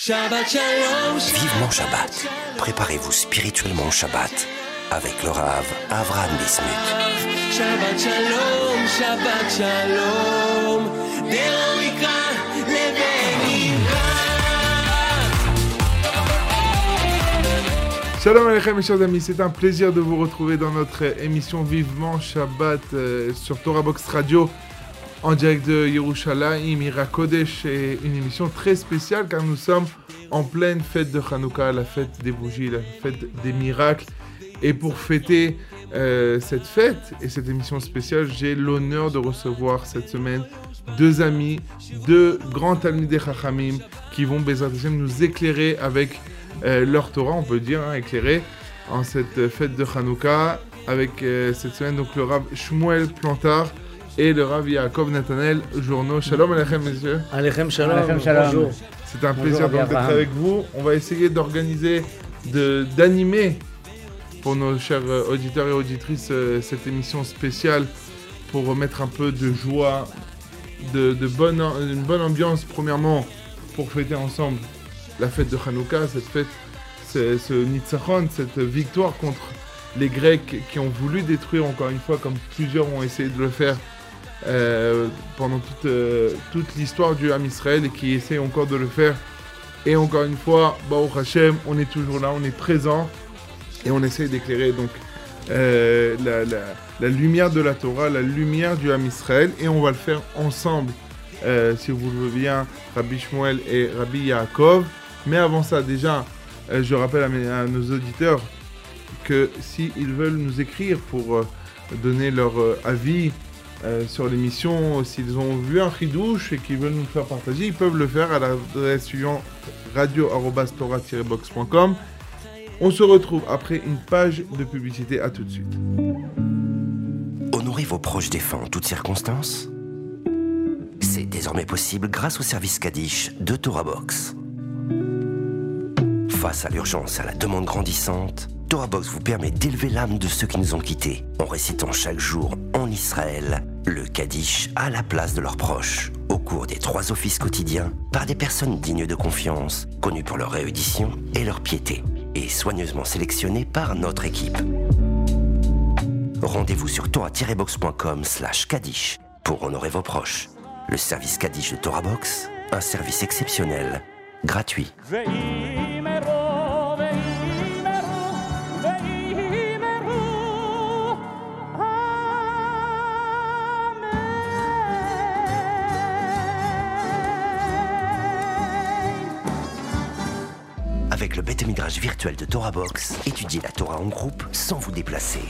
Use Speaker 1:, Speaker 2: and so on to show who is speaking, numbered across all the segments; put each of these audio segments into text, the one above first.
Speaker 1: Shabbat Shalom.
Speaker 2: Vivement Shabbat. Préparez-vous spirituellement au Shabbat avec le Rav Avram Bismuth.
Speaker 1: Shabbat Shalom, Shabbat Shalom.
Speaker 3: Shalom Aleichem mes chers amis, c'est un plaisir de vous retrouver dans notre émission Vivement Shabbat euh, sur Torah Box Radio en direct de Yerushalayim, Ira Kodesh, et une émission très spéciale car nous sommes en pleine fête de Hanouka, la fête des bougies, la fête des miracles. Et pour fêter euh, cette fête et cette émission spéciale, j'ai l'honneur de recevoir cette semaine deux amis, deux grands Talmidei Chachamim qui vont, nous éclairer avec euh, leur Torah, on peut dire, hein, éclairer en cette fête de Hanouka avec euh, cette semaine donc le Rav Shmuel Plantard et le Rav Yaakov Nathanael Journeau. Shalom Aleichem messieurs.
Speaker 4: Alechem shalom.
Speaker 5: Alechem shalom.
Speaker 4: Bonjour.
Speaker 3: C'est un
Speaker 5: Bonjour,
Speaker 3: plaisir d'être avec vous. On va essayer d'organiser, de- d'animer pour nos chers euh, auditeurs et auditrices euh, cette émission spéciale pour remettre un peu de joie, de, de bonne, une bonne ambiance premièrement pour fêter ensemble la fête de Hanouka, cette fête, ce, ce Nitzachon, cette victoire contre les Grecs qui ont voulu détruire encore une fois, comme plusieurs ont essayé de le faire euh, pendant toute, euh, toute l'histoire du Ham Israël et qui essaie encore de le faire. Et encore une fois, Baruch Hashem, on est toujours là, on est présent et on essaie d'éclairer donc euh, la, lumière de la Torah, la lumière du Ham Israël et on va le faire ensemble, si vous le voulez bien, Rabbi Shmuel et Rabbi Yaakov. Mais avant ça, déjà, je rappelle à, nos auditeurs que s'ils veulent nous écrire pour donner leur avis euh, sur l'émission, s'ils ont vu un ridouche et qu'ils veulent nous faire partager, ils peuvent le faire à l'adresse suivante radio-tora-box.com. On se retrouve après une page de publicité. À tout de suite.
Speaker 2: Honorer vos proches défunts en toutes circonstances C'est désormais possible grâce au service Kaddish de Torah Box. Face à l'urgence et à la demande grandissante, Torah Box vous permet d'élever l'âme de ceux qui nous ont quittés en récitant chaque jour Israël le Kaddish à la place de leurs proches au cours des trois offices quotidiens par des personnes dignes de confiance, connues pour leur réédition et leur piété et soigneusement sélectionnées par notre équipe. Rendez-vous sur torah-box.com slash Kaddish pour honorer vos proches. Le service Kaddish de Torah Box, un service exceptionnel, gratuit. Virtuel de Torah Box, étudiez la Torah en groupe sans vous déplacer.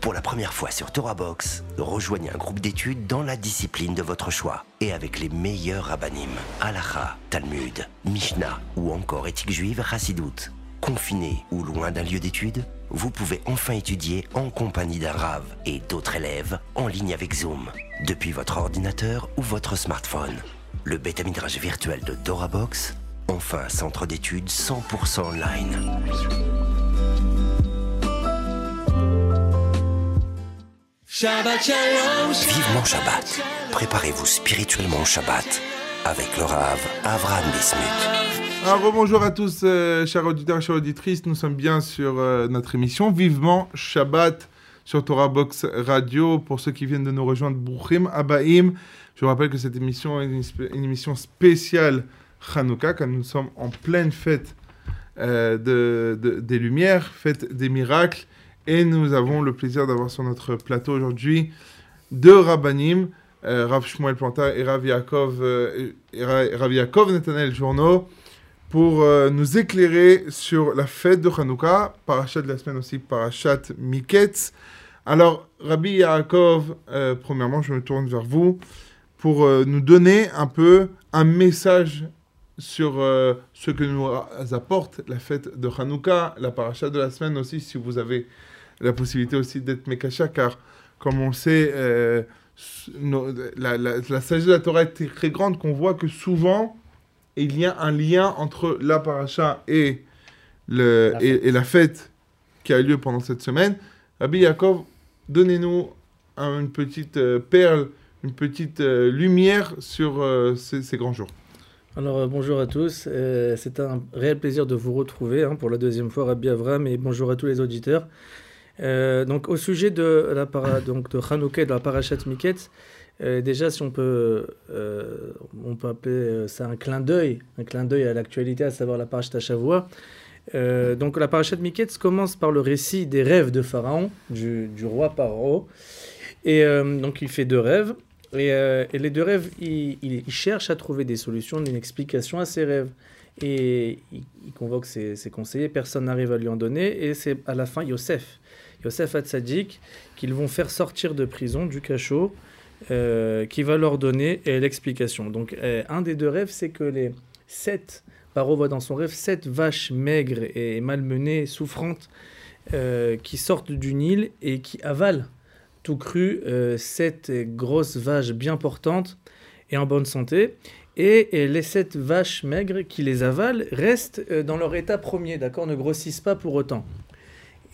Speaker 2: Pour la première fois sur Torah Box, rejoignez un groupe d'études dans la discipline de votre choix et avec les meilleurs rabbinim, Halacha, Talmud, Mishnah ou encore éthique juive Hassidout. Confiné ou loin d'un lieu d'études, vous pouvez enfin étudier en compagnie d'un Rav et d'autres élèves en ligne avec Zoom, depuis votre ordinateur ou votre smartphone. Le bêta midrash virtuel de Torah Box, enfin centre d'études 100% online.
Speaker 1: Shabbat Shalom.
Speaker 2: Vivement Shabbat. Préparez-vous spirituellement au Shabbat avec le Rav Avraham Bismuth.
Speaker 3: Alors bonjour à tous, euh, chers auditeurs chères auditrices. Nous sommes bien sur euh, notre émission Vivement Shabbat sur Torah Box Radio. Pour ceux qui viennent de nous rejoindre, Brouchim Abaim. Je vous rappelle que cette émission est une émission spéciale Hanouka, car nous sommes en pleine fête euh, de, de- des Lumières, fête des miracles. Et nous avons le plaisir d'avoir sur notre plateau aujourd'hui deux rabbinim, euh, Rav Shmuel Planta et Rav Yaakov, euh, Rav Yaakov Netanel Journeau, pour euh, nous éclairer sur la fête de Hanouka, parachat de la semaine aussi, parachat Miketz. Alors, Rabbi Yaakov, euh, premièrement, je me tourne vers vous pour nous donner un peu un message sur euh, ce que nous apporte la fête de Hanouka, la paracha de la semaine aussi, si vous avez la possibilité aussi d'être Mekasha, car comme on le sait, euh, nos- la, la- la sagesse de la Torah est très grande qu'on voit que souvent, il y a un lien entre la paracha et, le,
Speaker 5: La
Speaker 3: et, et la fête qui a lieu pendant cette semaine. Rabbi Yaakov, donnez-nous un- une petite euh, perle, une petite lumière sur ces, ces grands jours.
Speaker 4: Alors euh, bonjour à tous, Euh, c'est un réel plaisir de vous retrouver hein, pour la deuxième fois Rabbi Avram et bonjour à tous les auditeurs. Euh, donc au sujet de la para, donc de de la parachat Miketz, euh, déjà si on peut on peut appeler ça un clin d'œil, un clin d'œil à l'actualité, à savoir la parachat Shavua. Donc la parachat Miketz commence par le récit des rêves de Pharaon, du, du roi Paro. Et donc il fait deux rêves. Et, euh, et les deux rêves, il, il- il cherche à trouver des solutions, une explication à ses rêves. Et il, il convoque ses, conseillers, personne n'arrive à lui en donner. Et c'est à la fin Yosef, Yosef Hatzadik, qu'ils vont faire sortir de prison, du cachot, euh, qui va leur donner euh, l'explication. Donc un des deux rêves, c'est que les sept, Paro voit dans son rêve, sept vaches maigres et malmenées, souffrantes, qui sortent du Nil et qui avalent tout cru, euh, sept grosses vaches bien portantes et en bonne santé. Et, les sept vaches maigres qui les avalent restent euh, dans leur état premier, d'accord, ne grossissent pas pour autant.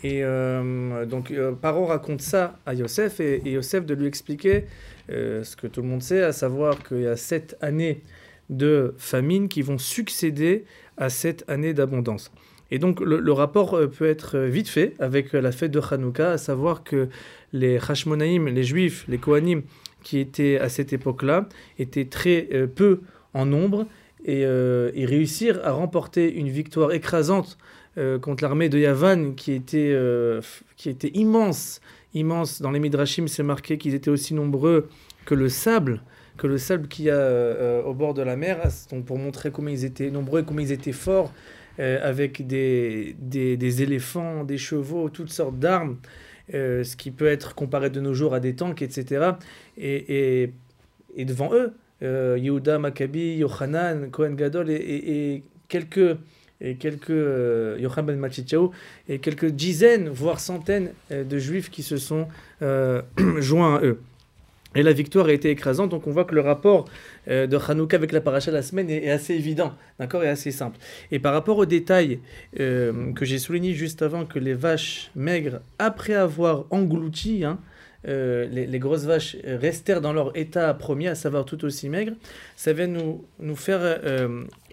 Speaker 4: Et euh, donc euh, Paro raconte ça à Yosef et, Yosef de lui expliquer euh, ce que tout le monde sait, à savoir qu'il y a sept années de famine qui vont succéder à sept années d'abondance. Et donc le, le rapport euh, peut être euh, vite fait avec euh, la fête de Hanouka, à savoir que les Hashmonaïm, les Juifs, les Kohanim, qui étaient à cette époque-là, étaient très euh, peu en nombre et, euh, et réussirent à remporter une victoire écrasante euh, contre l'armée de Yavan qui était, euh, qui était immense. Immense. Dans les Midrashim, c'est marqué qu'ils étaient aussi nombreux que le sable que le sable qu'il y a au bord de la mer, donc pour montrer combien ils étaient nombreux, combien ils étaient forts, avec des, des éléphants, des chevaux, toutes sortes d'armes, euh, ce qui peut être comparé de nos jours à des tanks, etc. Et, et, et devant eux, euh, Yehuda, Maccabi, Yohanan, Cohen Gadol et, et- quelques et quelques euh, ben et quelques dizaines voire centaines de juifs qui se sont joints à eux. Et la victoire a été écrasante, donc on voit que le rapport euh, de Hanouka avec la paracha de la semaine est, assez évident, d'accord, et assez simple. Et par rapport aux détails euh, que j'ai souligné juste avant, que les vaches maigres, après avoir englouti, hein, euh, les, les grosses vaches restèrent dans leur état premier, à savoir tout aussi maigres, ça vient nous, nous faire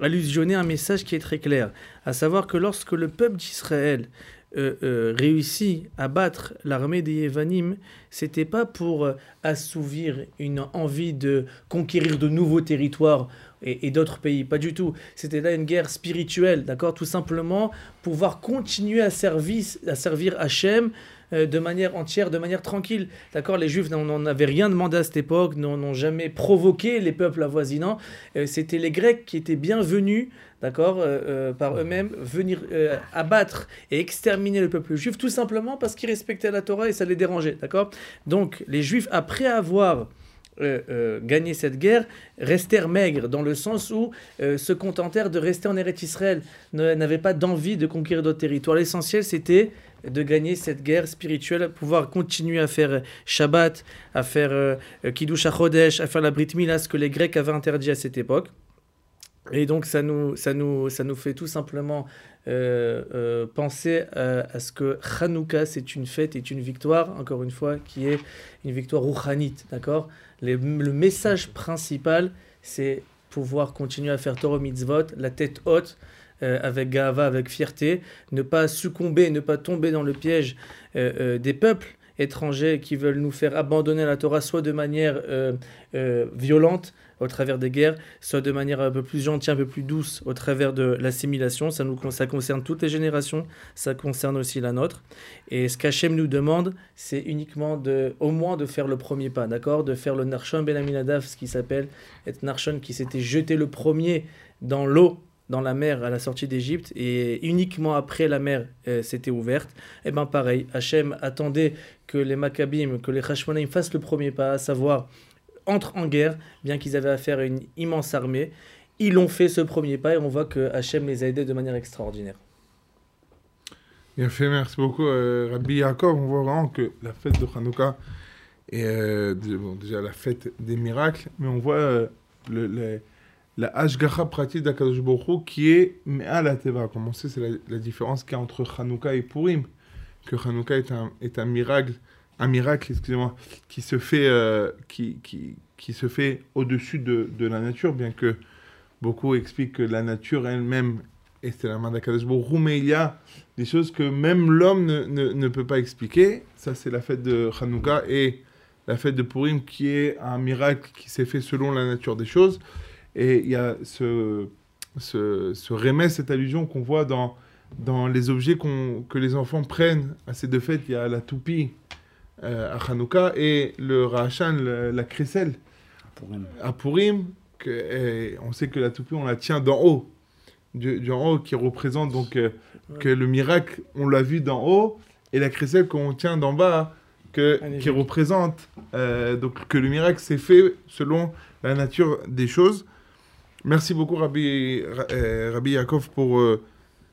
Speaker 4: allusionner un message qui est très clair, à savoir que lorsque le peuple d'Israël euh, euh, réussit à battre l'armée des Yévanim, c'était pas pour euh, assouvir une envie de conquérir de nouveaux territoires et, d'autres pays, pas du tout. C'était là une guerre spirituelle, d'accord? Tout simplement pouvoir continuer à servir, à servir Hachem de manière entière, de manière tranquille. D'accord? Les Juifs n'en avaient rien demandé à cette époque, n'ont jamais provoqué les peuples avoisinants. C'était les Grecs qui étaient bienvenus, d'accord, euh, euh, par eux-mêmes, venir euh, abattre et exterminer le peuple juif, tout simplement parce qu'ils respectaient la Torah et ça les dérangeait, d'accord? Donc les Juifs, après avoir euh, euh, gagné cette guerre, restèrent maigres, dans le sens où euh, se contentèrent de rester en Eretz Israël, n'avaient pas d'envie de conquérir d'autres territoires. L'essentiel, c'était de gagner cette guerre spirituelle, pouvoir continuer à faire Shabbat, à faire Kiddush HaChodesh, à faire la Brit Mila, ce que les Grecs avaient interdit à cette époque. Et donc ça nous, ça nous, ça nous fait tout simplement euh, euh, penser à, ce que Hanouka, c'est une fête, est une victoire, encore une fois, qui est une victoire rouhanite, d'accord? Le message principal, c'est pouvoir continuer à faire Torah Mitzvot, la tête haute, euh, avec gava, avec fierté, ne pas succomber, ne pas tomber dans le piège des peuples étrangers qui veulent nous faire abandonner la Torah, soit de manière euh, euh, violente, au travers des guerres, soit de manière un peu plus gentille, un peu plus douce, au travers de l'assimilation. Ça, nous, ça concerne toutes les générations, ça concerne aussi la nôtre. Et ce qu'Hachem nous demande, c'est uniquement de, au moins de faire le premier pas, d'accord? De faire le Narshon Ben Aminadav, ce qui s'appelle être Narshon qui s'était jeté le premier dans l'eau dans la mer à la sortie d'Égypte et uniquement après la mer euh, s'était ouverte, et ben pareil, Hachem attendait que les Maccabim, que les Hashmonaim fassent le premier pas, à savoir entrent en guerre, bien qu'ils avaient affaire à une immense armée. Ils ont fait ce premier pas et on voit que Hachem les a aidés de manière extraordinaire.
Speaker 3: Bien fait, merci beaucoup, euh, Rabbi Yaakov. On voit vraiment que la fête de Hanouka est euh, déjà la fête des miracles, mais on voit euh, le- la Ashgacha pratique d'Akadosh Baruch qui est Me'al Ateva. Comme on sait, c'est la, différence qu'il y a entre Hanouka et Purim. Que Hanouka est un, est un miracle, un miracle, excusez-moi, qui se fait, euh, qui, qui, qui fait au-dessus de, de la nature, bien que beaucoup expliquent que la nature elle-même, et c'est la main d'Akadosh Baruch mais il y a des choses que même l'homme ne, ne- ne peut pas expliquer. Ça, c'est la fête de Hanouka et la fête de Purim qui est un miracle qui s'est fait selon la nature des choses. Et il y a ce, ce, ce remède, cette allusion qu'on voit dans, dans les objets qu'on- que les enfants prennent à ces deux fêtes. Il y a la toupie euh, à Hanouka et le Rahachan, le- la crécelle à Purim. Que, et on sait que la toupie, on la tient d'en haut. Du, du en haut qui représente donc euh, que le miracle, on l'a vu d'en haut. Et la crécelle qu'on tient d'en bas, que, qui représente euh, donc que le miracle s'est fait selon la nature des choses. Merci beaucoup Rabbi, Ra- euh, Rabbi Yaakov pour euh,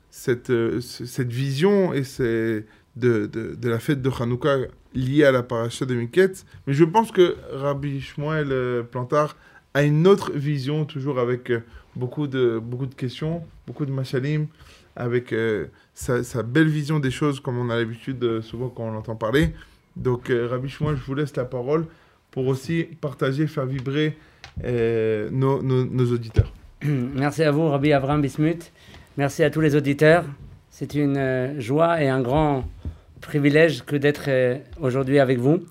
Speaker 3: cette, euh, ce- cette vision et c'est de, de, de la fête de Hanouka liée à la paracha de Miketz. Mais je pense que Rabbi Shmuel Plantard a une autre vision, toujours avec beaucoup, de, beaucoup de questions, beaucoup de machalim, avec sa, sa belle vision des choses comme on a l'habitude souvent quand on entend parler. Donc Rabbi Shmuel, je vous laisse la parole pour aussi partager, faire vibrer nos, nos- auditeurs.
Speaker 5: Merci à vous, Rabbi Abraham Bismuth. Merci à tous les auditeurs. C'est une euh, joie et un grand privilège que d'être euh, aujourd'hui avec vous.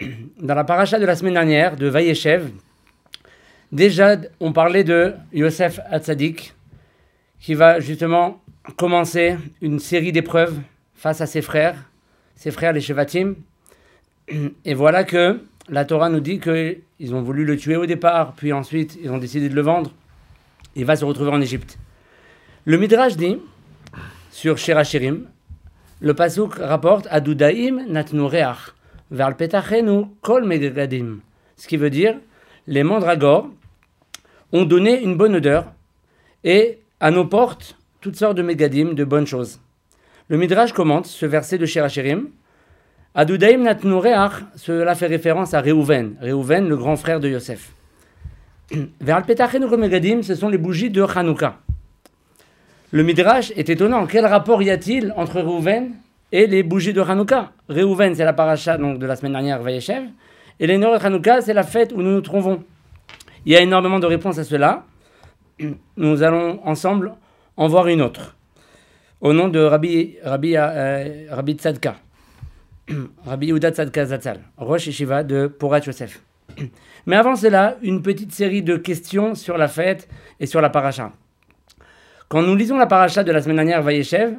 Speaker 5: Dans la paracha de la semaine dernière, de Vayeshev, déjà on parlait de Yosef Hatzadik, qui va justement commencer une série d'épreuves face à ses frères, ses frères les Shevatim. Et voilà que la Torah nous dit qu'ils ont voulu le tuer au départ, puis ensuite ils ont décidé de le vendre. Il va se retrouver en Égypte. Le Midrash dit, sur Shirachirim, le Pasuk rapporte Adudaim natnu reach, vers petachenu kol megadim. Ce qui veut dire, les mandragores ont donné une bonne odeur et à nos portes toutes sortes de megadim, de bonnes choses. Le Midrash commente ce verset de Shirachirim. Adudaim natnu reach, cela fait référence à Réhouven, Réhouven, le grand frère de Yosef. Vers megadim, ce sont les bougies de Hanouka. Le Midrash est étonnant. Quel rapport y a-t-il entre Réhouven et les bougies de Hanouka? Réhouven, c'est la paracha donc, de la semaine dernière, Vayeshev. Et les Norot Hanouka, c'est la fête où nous nous trouvons. Il y a énormément de réponses à cela. Nous allons ensemble en voir une autre. Au nom de Rabbi, Rabbi, euh, Rabbi Tzadka. Rabbi Yehuda Tzadka Zatzal, Rosh Yeshiva de Porat Yosef. Mais avant cela, une petite série de questions sur la fête et sur la paracha. Quand nous lisons la paracha de la semaine dernière, Vayeshev,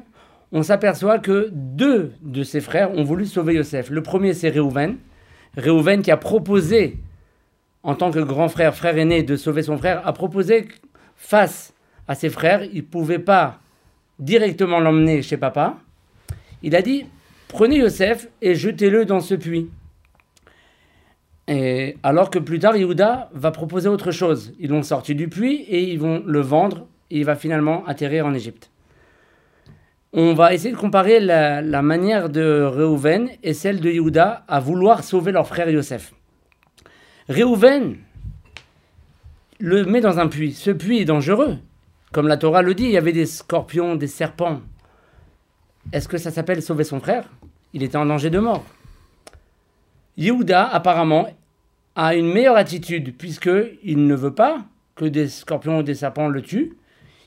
Speaker 5: on s'aperçoit que deux de ses frères ont voulu sauver Yosef. Le premier, c'est Réhouven. Réhouven qui a proposé, en tant que grand frère, frère aîné, de sauver son frère, a proposé face à ses frères, il ne pouvait pas directement l'emmener chez papa. Il a dit, prenez Yosef et jetez-le dans ce puits. Et alors que plus tard, Yehuda va proposer autre chose. Ils l'ont sorti du puits et ils vont le vendre et il va finalement atterrir en Égypte. On va essayer de comparer la, la manière de Réhouven et celle de Yehuda à vouloir sauver leur frère Yosef. Réhouven le met dans un puits. Ce puits est dangereux. Comme la Torah le dit, il y avait des scorpions, des serpents. Est-ce que ça s'appelle sauver son frère? Il était en danger de mort. Yehuda, apparemment, a une meilleure attitude, puisqu'il ne veut pas que des scorpions ou des serpents le tuent.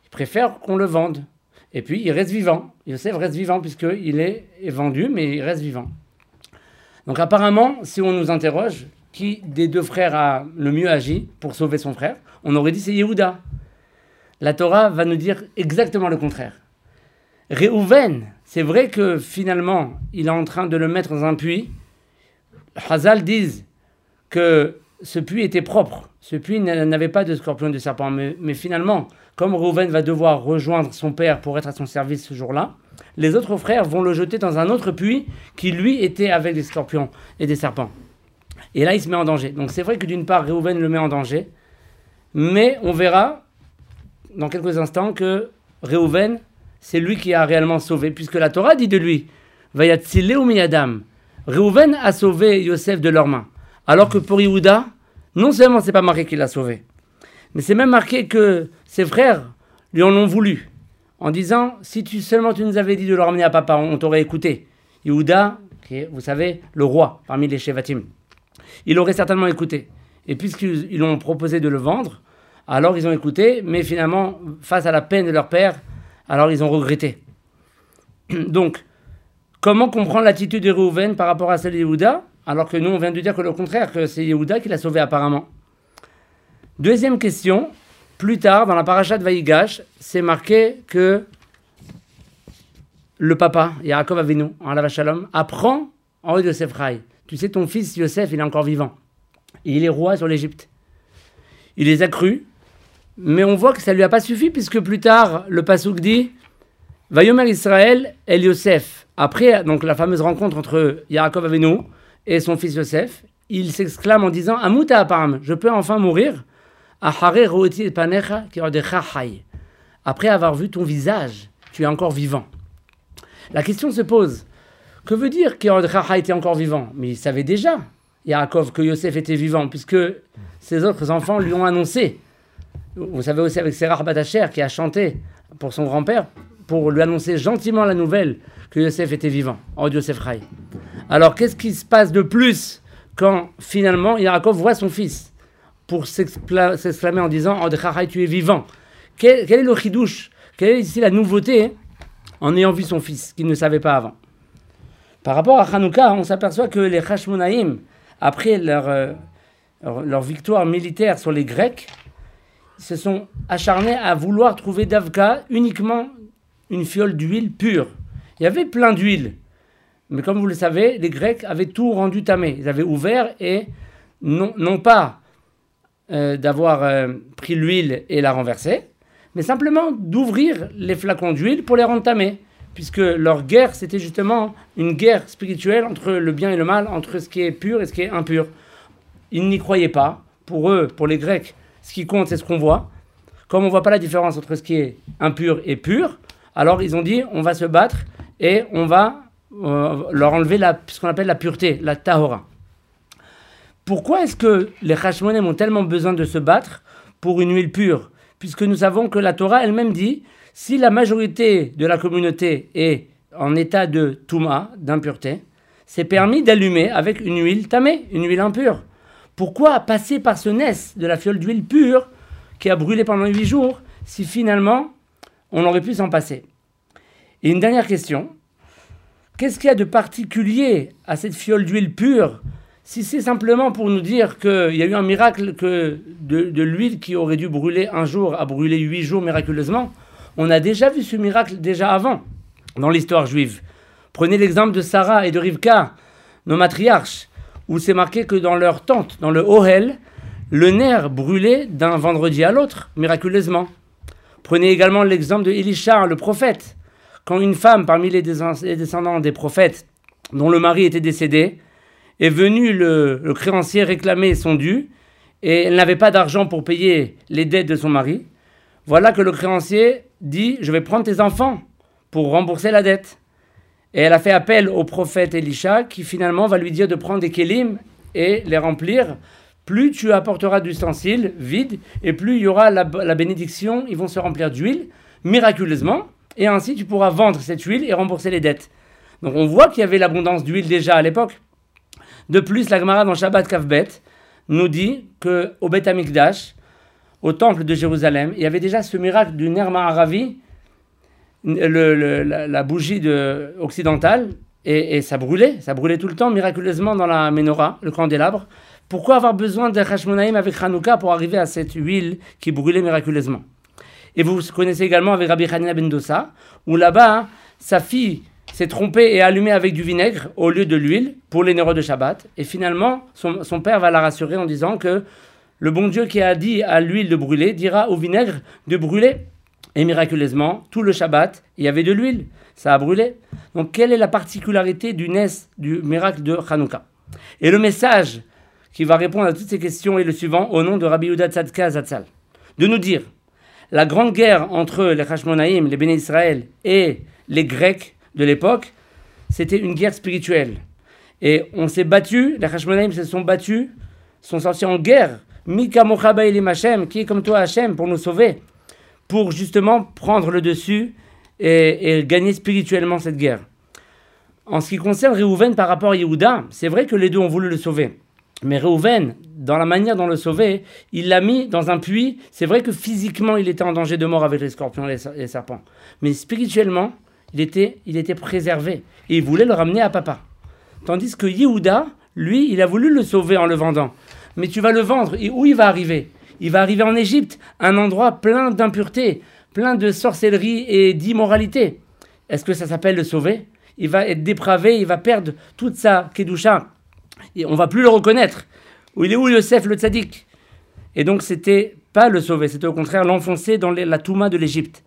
Speaker 5: Il préfère qu'on le vende. Et puis, il reste vivant. Yosef reste vivant, puisqu'il est, est vendu, mais il reste vivant. Donc, apparemment, si on nous interroge, qui des deux frères a le mieux agi pour sauver son frère? On aurait dit c'est Yehuda. La Torah va nous dire exactement le contraire. Réhouven, c'est vrai que finalement, il est en train de le mettre dans un puits. Hazal disent que ce puits était propre. Ce puits n'a- n'avait pas de scorpion de serpent. Mais, mais finalement, comme Reuven va devoir rejoindre son père pour être à son service ce jour-là, les autres frères vont le jeter dans un autre puits qui, lui, était avec des scorpions et des serpents. Et là, il se met en danger. Donc c'est vrai que d'une part, Reuven le met en danger. Mais on verra dans quelques instants que Reuven, c'est lui qui a réellement sauvé, puisque la Torah dit de lui, Vayatzile ou miyadam. Reuven a sauvé Yosef de leurs mains. Alors que pour Yehuda, non seulement c'est pas marqué qu'il l'a sauvé, mais c'est même marqué que ses frères lui en ont voulu, en disant si tu seulement tu nous avais dit de le ramener à papa, on t'aurait écouté. Yehuda, qui est, vous savez, le roi parmi les Shevatim, il aurait certainement écouté. Et puisqu'ils ils ont proposé de le vendre, Alors ils ont écouté, mais finalement, face à la peine de leur père, alors ils ont regretté. Donc, comment comprendre l'attitude de Réhouven par rapport à celle de Yehuda Alors que nous, on vient de dire que le contraire, que c'est Yehuda qui l'a sauvé apparemment? Deuxième question, plus tard, dans la paracha de Vaïgash, c'est marqué que le papa, Yaakov Avinu, en la Shalom, apprend en haut de Rai. Tu sais, ton fils Yosef, il est encore vivant. Il est roi sur l'Égypte. Il les a crus, mais on voit que ça lui a pas suffi, puisque plus tard, le Passouk dit Vayomer Israël El Yosef. Après, donc la fameuse rencontre entre Yaakov Avinu et son fils Yosef, il s'exclame en disant Amuta apam, je peux enfin mourir. Après avoir vu ton visage, tu es encore vivant. La question se pose que veut dire qu'Yordchacha était encore vivant? Mais il savait déjà, Yaakov, que Yosef était vivant, puisque ses autres enfants lui ont annoncé. Vous savez aussi avec Serah Batacher qui a chanté pour son grand-père, pour lui annoncer gentiment la nouvelle que Yosef était vivant, en Yosef Rai. Alors qu'est-ce qui se passe de plus quand finalement Yaakov voit son fils pour s'excla- s'exclamer en disant Ordechachai, tu es vivant quel, est le chidouche? Quelle est ici la nouveauté en ayant vu son fils, qu'il ne savait pas avant? Par rapport à Hanouka, on s'aperçoit que les Hashmonaïm, après leur, euh, leur victoire militaire sur les Grecs, se sont acharnés à vouloir trouver d'Avka uniquement une fiole d'huile pure. Il y avait plein d'huile, mais comme vous le savez, les Grecs avaient tout rendu tamé. Ils avaient ouvert et non, non pas euh, d'avoir euh, pris l'huile et la renverser, mais simplement d'ouvrir les flacons d'huile pour les rendre tamés. Puisque leur guerre, c'était justement une guerre spirituelle entre le bien et le mal, entre ce qui est pur et ce qui est impur. Ils n'y croyaient pas. Pour eux, pour les Grecs, ce qui compte, c'est ce qu'on voit. Comme on ne voit pas la différence entre ce qui est impur et pur, alors ils ont dit on va se battre et on va euh, leur enlever la, ce qu'on appelle la pureté, la tahora. Pourquoi est-ce que les Hashmonim ont tellement besoin de se battre pour une huile pure? Puisque nous savons que la Torah elle-même dit si la majorité de la communauté est en état de touma, d'impureté, c'est permis d'allumer avec une huile tamée, une huile impure. Pourquoi passer par ce nes de la fiole d'huile pure qui a brûlé pendant huit jours si finalement on aurait pu s'en passer? Et une dernière question. Qu'est-ce qu'il y a de particulier à cette fiole d'huile pure si c'est simplement pour nous dire qu'il y a eu un miracle que de, de l'huile qui aurait dû brûler un jour a brûlé huit jours miraculeusement, on a déjà vu ce miracle déjà avant dans l'histoire juive. Prenez l'exemple de Sarah et de Rivka, nos matriarches, où c'est marqué que dans leur tente, dans le Ohel, le nerf brûlait d'un vendredi à l'autre, miraculeusement. Prenez également l'exemple de Elisha, le prophète. Quand une femme parmi les descend- les descendants des prophètes, dont le mari était décédé, est venu le, le créancier réclamer son dû, et elle n'avait pas d'argent pour payer les dettes de son mari, voilà que le créancier dit Je vais prendre tes enfants pour rembourser la dette. Et elle a fait appel au prophète Elisha qui finalement va lui dire de prendre des kélim et les remplir. Plus tu apporteras d'ustensiles vides et plus il y aura la, bénédiction, ils vont se remplir d'huile miraculeusement et ainsi tu pourras vendre cette huile et rembourser les dettes. Donc on voit qu'il y avait l'abondance d'huile déjà à l'époque. De plus, la Gemara dans Shabbat Kavbet nous dit que au Beth Amikdash, au temple de Jérusalem, il y avait déjà ce miracle du Ner Ma'aravi, le- la, bougie de, occidentale, et, ça brûlait, ça brûlait tout le temps miraculeusement dans la menorah, le candélabre. Pourquoi avoir besoin de Hashmonaïm avec Hanouka pour arriver à cette huile qui brûlait miraculeusement? Et vous connaissez également avec Rabbi Hanina ben Dossa, où là-bas, hein, sa fille s'est trompée et allumée avec du vinaigre au lieu de l'huile pour les neurones de Shabbat. Et finalement, son, son père va la rassurer en disant que le bon Dieu qui a dit à l'huile de brûler dira au vinaigre de brûler. Et miraculeusement, tout le Shabbat, il y avait de l'huile. Ça a brûlé. Donc, quelle est la particularité du Nes, du miracle de Hanouka? Et le message qui va répondre à toutes ces questions est le suivant, au nom de Rabbi Yehuda Tzadka Zatzal. De nous dire, la grande guerre entre les Hashmonaïm, les Béné Israël et les Grecs de l'époque, c'était une guerre spirituelle. Et on s'est battu, les Hashmonaïm se sont battus, sont sortis en guerre. Mika Mochaba Elim Hashem, qui est comme toi Hashem, pour nous sauver, pour justement prendre le dessus et, gagner spirituellement cette guerre. En ce qui concerne Réhouven par rapport à Yehuda, c'est vrai que les deux ont voulu le sauver. Mais Réhouven, dans la manière dont le sauver, il l'a mis dans un puits. C'est vrai que physiquement, il était en danger de mort avec les scorpions et les serpents. Mais spirituellement, il était, il était préservé. Et il voulait le ramener à papa. Tandis que Yehuda, lui, il a voulu le sauver en le vendant. Mais tu vas le vendre. Et où il va arriver? Il va arriver en Égypte, un endroit plein d'impuretés, plein de sorcellerie et d'immoralité. Est-ce que ça s'appelle le sauver? Il va être dépravé, il va perdre toute sa kedusha. Et on va plus le reconnaître. Où il est où Yosef le tzaddik Et donc c'était pas le sauver, c'était au contraire l'enfoncer dans la touma de l'Égypte.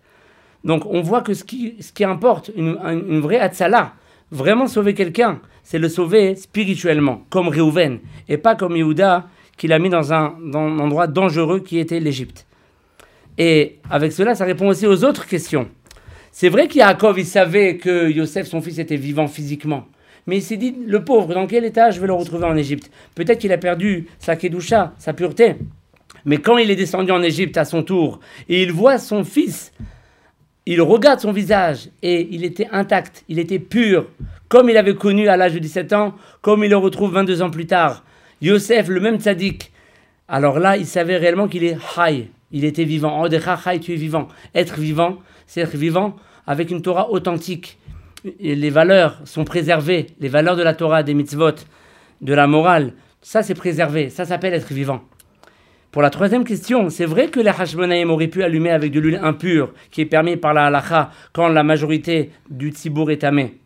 Speaker 5: Donc on voit que ce qui, importe, une, un- une vraie atzala, vraiment sauver quelqu'un, c'est le sauver spirituellement, comme Réhouven, et pas comme Yehuda, qui l'a mis dans un, endroit dangereux qui était l'Égypte. Et avec cela, ça répond aussi aux autres questions. C'est vrai qu'Yaakov, il savait que Yosef, son fils, était vivant physiquement. Mais il s'est dit, le pauvre, dans quel état je vais le retrouver en Égypte? Peut-être qu'il a perdu sa kedusha, sa pureté. Mais quand il est descendu en Égypte à son tour, et il voit son fils, il regarde son visage, et il était intact, il était pur, comme il avait connu à l'âge de 17 ans, comme il le retrouve 22 ans plus tard. Yosef, le même tzaddik. Alors là, il savait réellement qu'il est high, il était vivant. Oh, Decha high, tu es vivant. Être vivant, c'est être vivant avec une Torah authentique. Et les valeurs sont préservées, les valeurs de la Torah, des mitzvot, de la morale, ça c'est préservé, ça s'appelle être vivant. Pour la troisième question, c'est vrai que les Hashmonaïm auraient pu allumer avec de l'huile impure, qui est permis par la halacha quand la majorité du tzibour est tamé.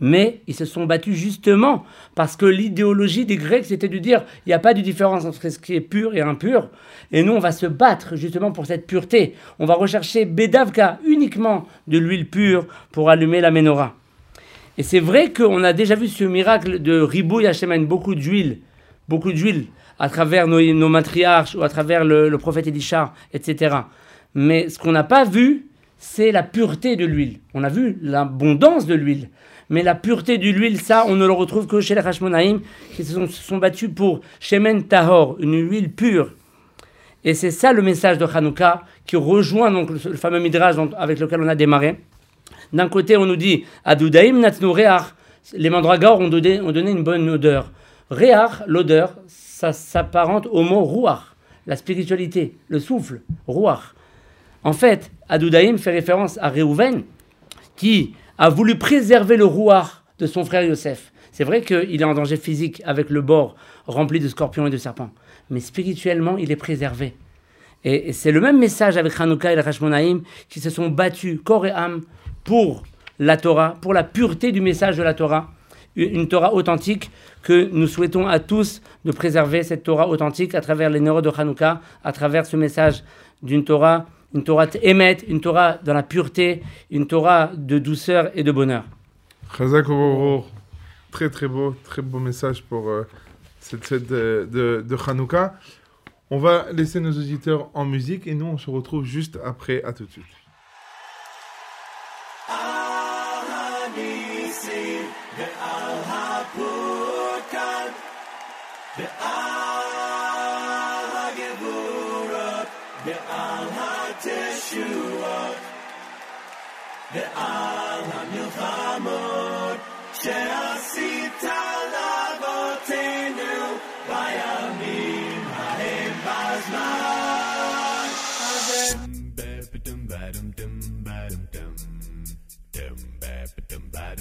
Speaker 5: Mais ils se sont battus justement parce que l'idéologie des Grecs, c'était de dire il n'y a pas de différence entre ce qui est pur et impur. Et nous, on va se battre justement pour cette pureté. On va rechercher Bedavka uniquement de l'huile pure pour allumer la menorah. Et c'est vrai qu'on a déjà vu ce miracle de Ribouille Hachem, beaucoup d'huile, beaucoup d'huile à travers nos, nos matriarches ou à travers le, le prophète Elisha, etc. Mais ce qu'on n'a pas vu, c'est la pureté de l'huile. On a vu l'abondance de l'huile. Mais la pureté de l'huile, ça, on ne le retrouve que chez les Hashmonaïm, qui se sont, battus pour Shemen Tahor, une huile pure. Et c'est ça le message de Hanouka, qui rejoint donc le, fameux Midrash avec lequel on a démarré. D'un côté, on nous dit Adudaim natnu. Les mandragores ont donné, une bonne odeur. Reach, l'odeur, ça s'apparente au mot ruach, la spiritualité, le souffle, ruach. En fait, Adudaim fait référence à Réhouven, qui a voulu préserver le rouard de son frère Yosef. C'est vrai qu'il est en danger physique avec le bord rempli de scorpions et de serpents, mais spirituellement, il est préservé. Et, c'est le même message avec Hanouka et le qui se sont battus corps et âme pour la Torah, pour la pureté du message de la Torah, une une Torah authentique que nous souhaitons à tous de préserver cette Torah authentique à travers les neurones de Hanouka, à travers ce message d'une Torah, une Torah émette, une Torah dans la pureté, une Torah de douceur et de bonheur.
Speaker 3: Très très beau, très beau message pour euh, cette fête de, de. On va laisser nos auditeurs en musique et nous on se retrouve juste après. À tout de suite. I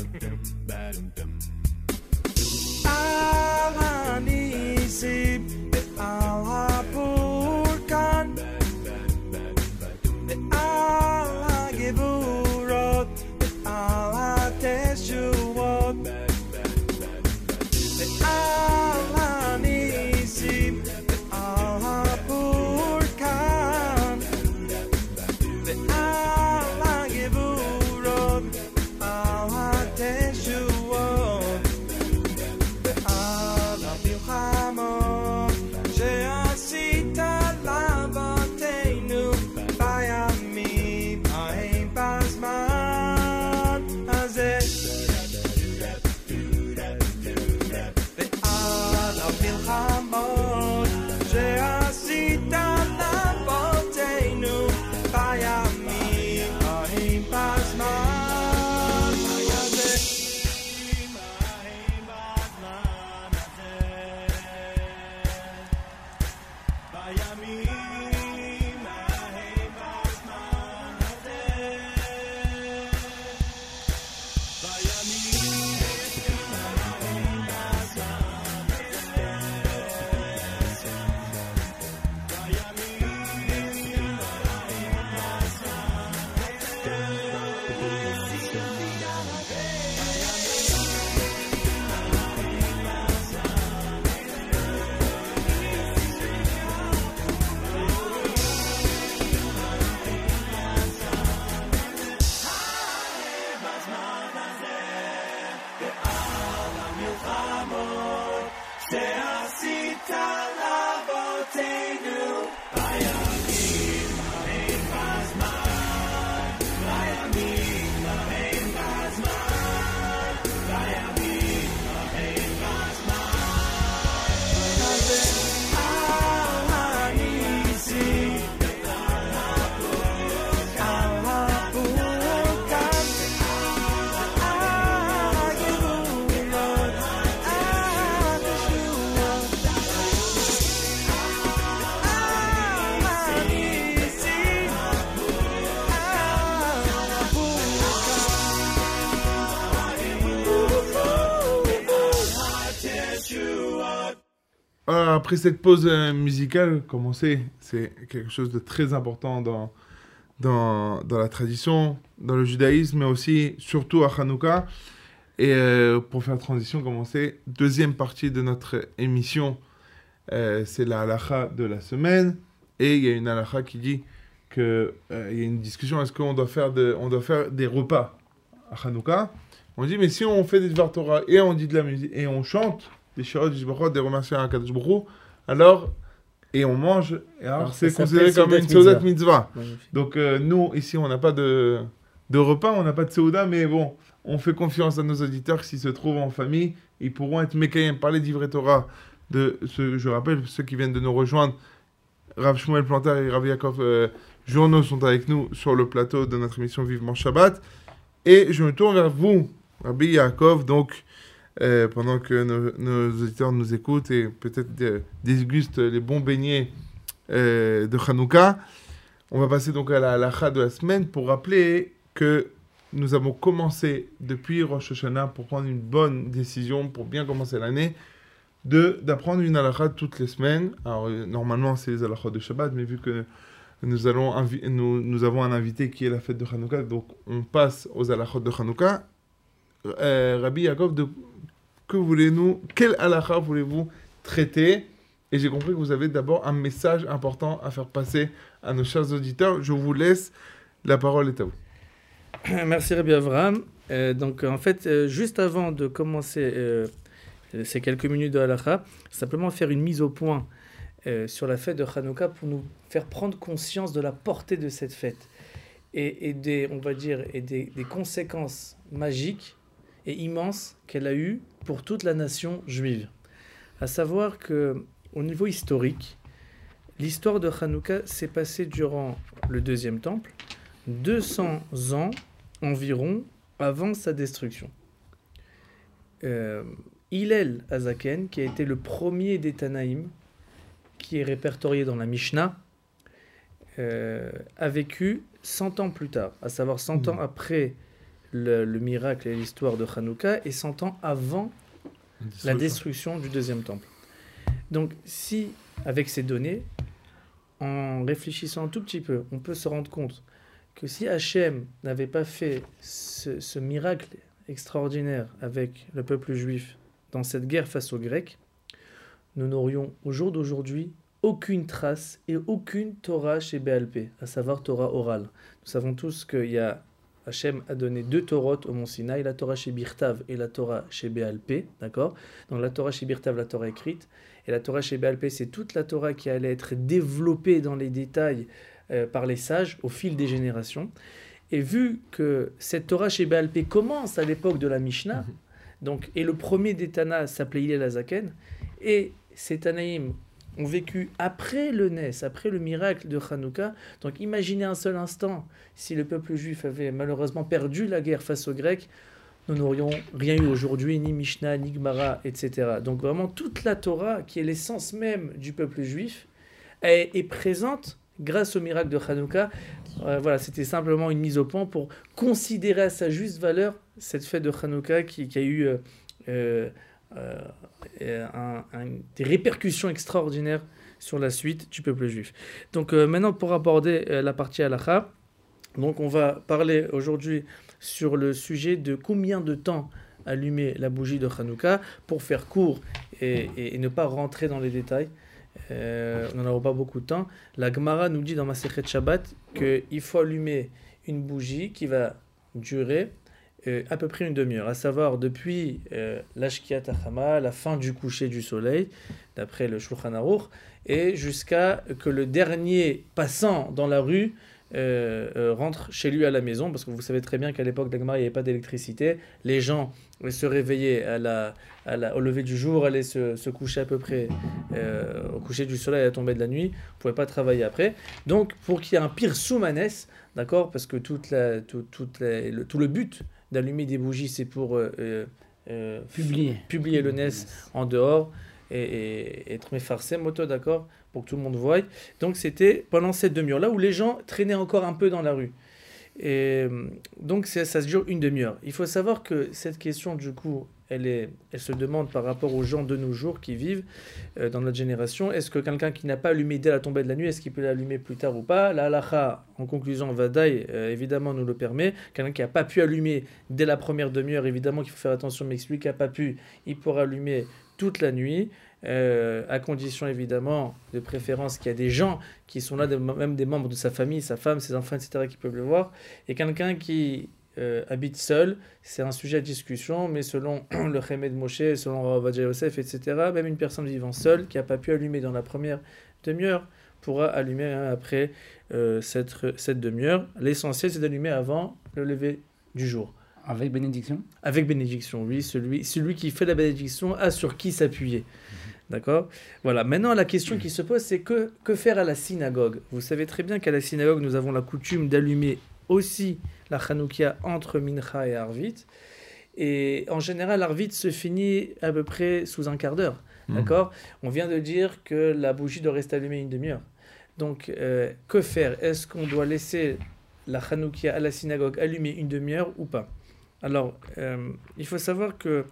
Speaker 3: après cette pause euh, musicale, comme on sait, c'est quelque chose de très important dans, dans, dans la tradition, dans le judaïsme, mais aussi, surtout à Hanouka. Et euh, pour faire transition, comme on sait, deuxième partie de notre émission, euh, c'est la halakha de la semaine. Et il y a une halakha qui dit qu'il y a une discussion, est-ce qu'on doit, faire doit faire des repas à Hanouka? On dit, mais si on fait des Dvar et on dit de la musique et on chante, des shirot, des shbachot, des remerciements à Kadosh alors, et on mange, et alors,
Speaker 4: Alors,
Speaker 3: c'est considéré comme une
Speaker 4: Seudat
Speaker 3: Seudat Mitzvah.
Speaker 4: Magnifique.
Speaker 3: Donc euh, nous, ici, on n'a pas de, de repas, on n'a pas de Seuda, mais bon, on fait confiance à nos auditeurs s'ils se trouvent en famille, ils pourront être Mekayem par les d'Ivret Torah. De ce, je rappelle, ceux qui viennent de nous rejoindre, Rav Shmuel Plantar et Rav Yaakov euh, Journaux sont avec nous sur le plateau de notre émission Vivement Shabbat. Et je me tourne vers vous, Rabbi Yaakov, donc euh, pendant que nos, auditeurs nous écoutent et peut-être dégustent les bons beignets euh, de Hanouka. On va passer donc à la halakha de la semaine pour rappeler que nous avons commencé depuis Rosh Hashanah pour prendre une bonne décision, pour bien commencer l'année, de d'apprendre une halakha toutes les semaines. Alors euh, normalement c'est les halakhot de Shabbat, mais vu que nous, allons nous, nous avons un invité qui est la fête de Hanouka, donc on passe aux halakhot de Hanouka. Euh, Rabbi Yaakov, de, que voulez-nous, quelle halakha voulez-vous traiter? Et j'ai compris que vous avez d'abord un message important à faire passer à nos chers auditeurs. Je vous laisse, la parole est à vous.
Speaker 4: Merci Rabbi Avraham. Euh, donc en fait, euh, juste avant de commencer ces quelques minutes de halakha, simplement faire une mise au point sur la fête de Hanouka pour nous faire prendre conscience de la portée de cette fête et, et des, on va dire, et des, des conséquences magiques et immenses qu'elle a eues pour toute la nation juive. À savoir que au niveau historique, l'histoire de Hanouka s'est passée durant le deuxième temple, 200 ans environ avant sa destruction. Euh, Hillel Azaken, qui a été le premier des Tanaïm, qui est répertorié dans la Mishnah, euh, a vécu 100 ans plus tard, à savoir 100 ans après le, le miracle et l'histoire de Hanouka, et 100 ans avant la destruction du deuxième temple. Donc, si, avec ces données, en réfléchissant un tout petit peu, on peut se rendre compte que si Hachem n'avait pas fait ce, ce miracle extraordinaire avec le peuple juif dans cette guerre face aux Grecs, nous n'aurions au jour d'aujourd'hui aucune trace et aucune Torah chez BLP, à savoir Torah orale. Nous savons tous qu'il y a Hachem a donné deux Torahs au Mont Sinaï, la Torah chez Birtav et la Torah chez BLP, d'accord? Donc la Torah chez Birtav, la Torah écrite, et la Torah chez BLP, c'est toute la Torah qui allait être développée dans les détails euh, par les sages au fil des générations. Et vu que cette Torah chez BLP commence à l'époque de la Mishnah, donc, et le premier des Tana s'appelait Hillel Azaken, et ces Tanaïm ont vécu après le Nes, après le miracle de Hanouka. Donc imaginez un seul instant si le peuple juif avait malheureusement perdu la guerre face aux Grecs, nous n'aurions rien eu aujourd'hui, ni Mishnah, ni Gemara, etc. Donc vraiment toute la Torah, qui est l'essence même du peuple juif, est, présente grâce au miracle de Hanouka. Euh, voilà, c'était simplement une mise au point pour considérer à sa juste valeur cette fête de Hanouka qui, a eu euh, euh, un- des répercussions extraordinaires sur la suite du peuple juif. Donc euh, maintenant pour aborder euh, la partie halakha, donc on va parler aujourd'hui sur le sujet de combien de temps allumer la bougie de Hanouka pour faire court et, et- ne pas rentrer dans les détails. Euh, nous n'avons pas beaucoup de temps. La Gemara nous dit dans Masechet Shabbat qu'il faut allumer une bougie qui va durer euh, à peu près une demi-heure, à savoir depuis euh, l'Ashkiat Achama, la fin du coucher du soleil, d'après le Shulchan Aruch, et jusqu'à que le dernier passant dans la rue euh, euh, rentre chez lui à la maison, parce que vous savez très bien qu'à l'époque d'Agmar, il n'y avait pas d'électricité. Les gens se réveillaient à la, au lever du jour, allaient se, coucher à peu près au coucher du soleil à la tombée de la nuit. Ne pouvez pas travailler après. Donc, pour qu'il y ait un pire soumanès, d'accord, parce que tout le but d'allumer des bougies, c'est pour euh, euh, euh,
Speaker 5: Publier.
Speaker 4: publier le NES en dehors et, et être méfarcé moto, d'accord Pour que tout le monde voie. Donc c'était pendant cette demi-heure-là où les gens traînaient encore un peu dans la rue. Et euh, donc ça se dure une demi-heure. Il faut savoir que cette question, du coup, elle, est, elle se demande par rapport aux gens de nos jours qui vivent euh, dans notre génération. Est-ce que quelqu'un qui n'a pas allumé dès la tombée de la nuit, est-ce qu'il peut l'allumer plus tard ou pas? La halakha, en conclusion, Vadaï, euh, évidemment, nous le permet. Quelqu'un qui n'a pas pu allumer dès la première demi-heure, évidemment qu'il faut faire attention, mais celui qui n'a pas pu, il pourra allumer toute la nuit. Euh, à condition évidemment de préférence qu'il y a des gens qui sont là, même des membres de sa famille, sa femme, ses enfants, etc., qui peuvent le voir. Et quelqu'un qui euh, habite seul, c'est un sujet à discussion, mais selon le Chemed Moshe, selon Ravadja Yosef, etc., même une personne vivant seule qui n'a pas pu allumer dans la première demi-heure pourra allumer hein, après euh, cette, cette demi-heure. L'essentiel, c'est d'allumer avant le lever du jour.
Speaker 5: Avec bénédiction
Speaker 4: Avec bénédiction, oui, celui, celui qui fait la bénédiction a sur qui s'appuyer. D'accord? Voilà. Maintenant, la question qui se pose, c'est que, que faire à la synagogue? Vous savez très bien qu'à la synagogue, nous avons la coutume d'allumer aussi la Hanoukia entre Mincha et Arvit. Et en général, Arvit se finit à peu près sous un quart d'heure.
Speaker 3: Mhm.
Speaker 4: D'accord? On vient de dire que la bougie doit rester allumée une demi-heure. Donc, euh, que faire? Est-ce qu'on doit laisser la Hanoukia à la synagogue allumée une demi-heure ou pas? Alors, euh, il faut savoir que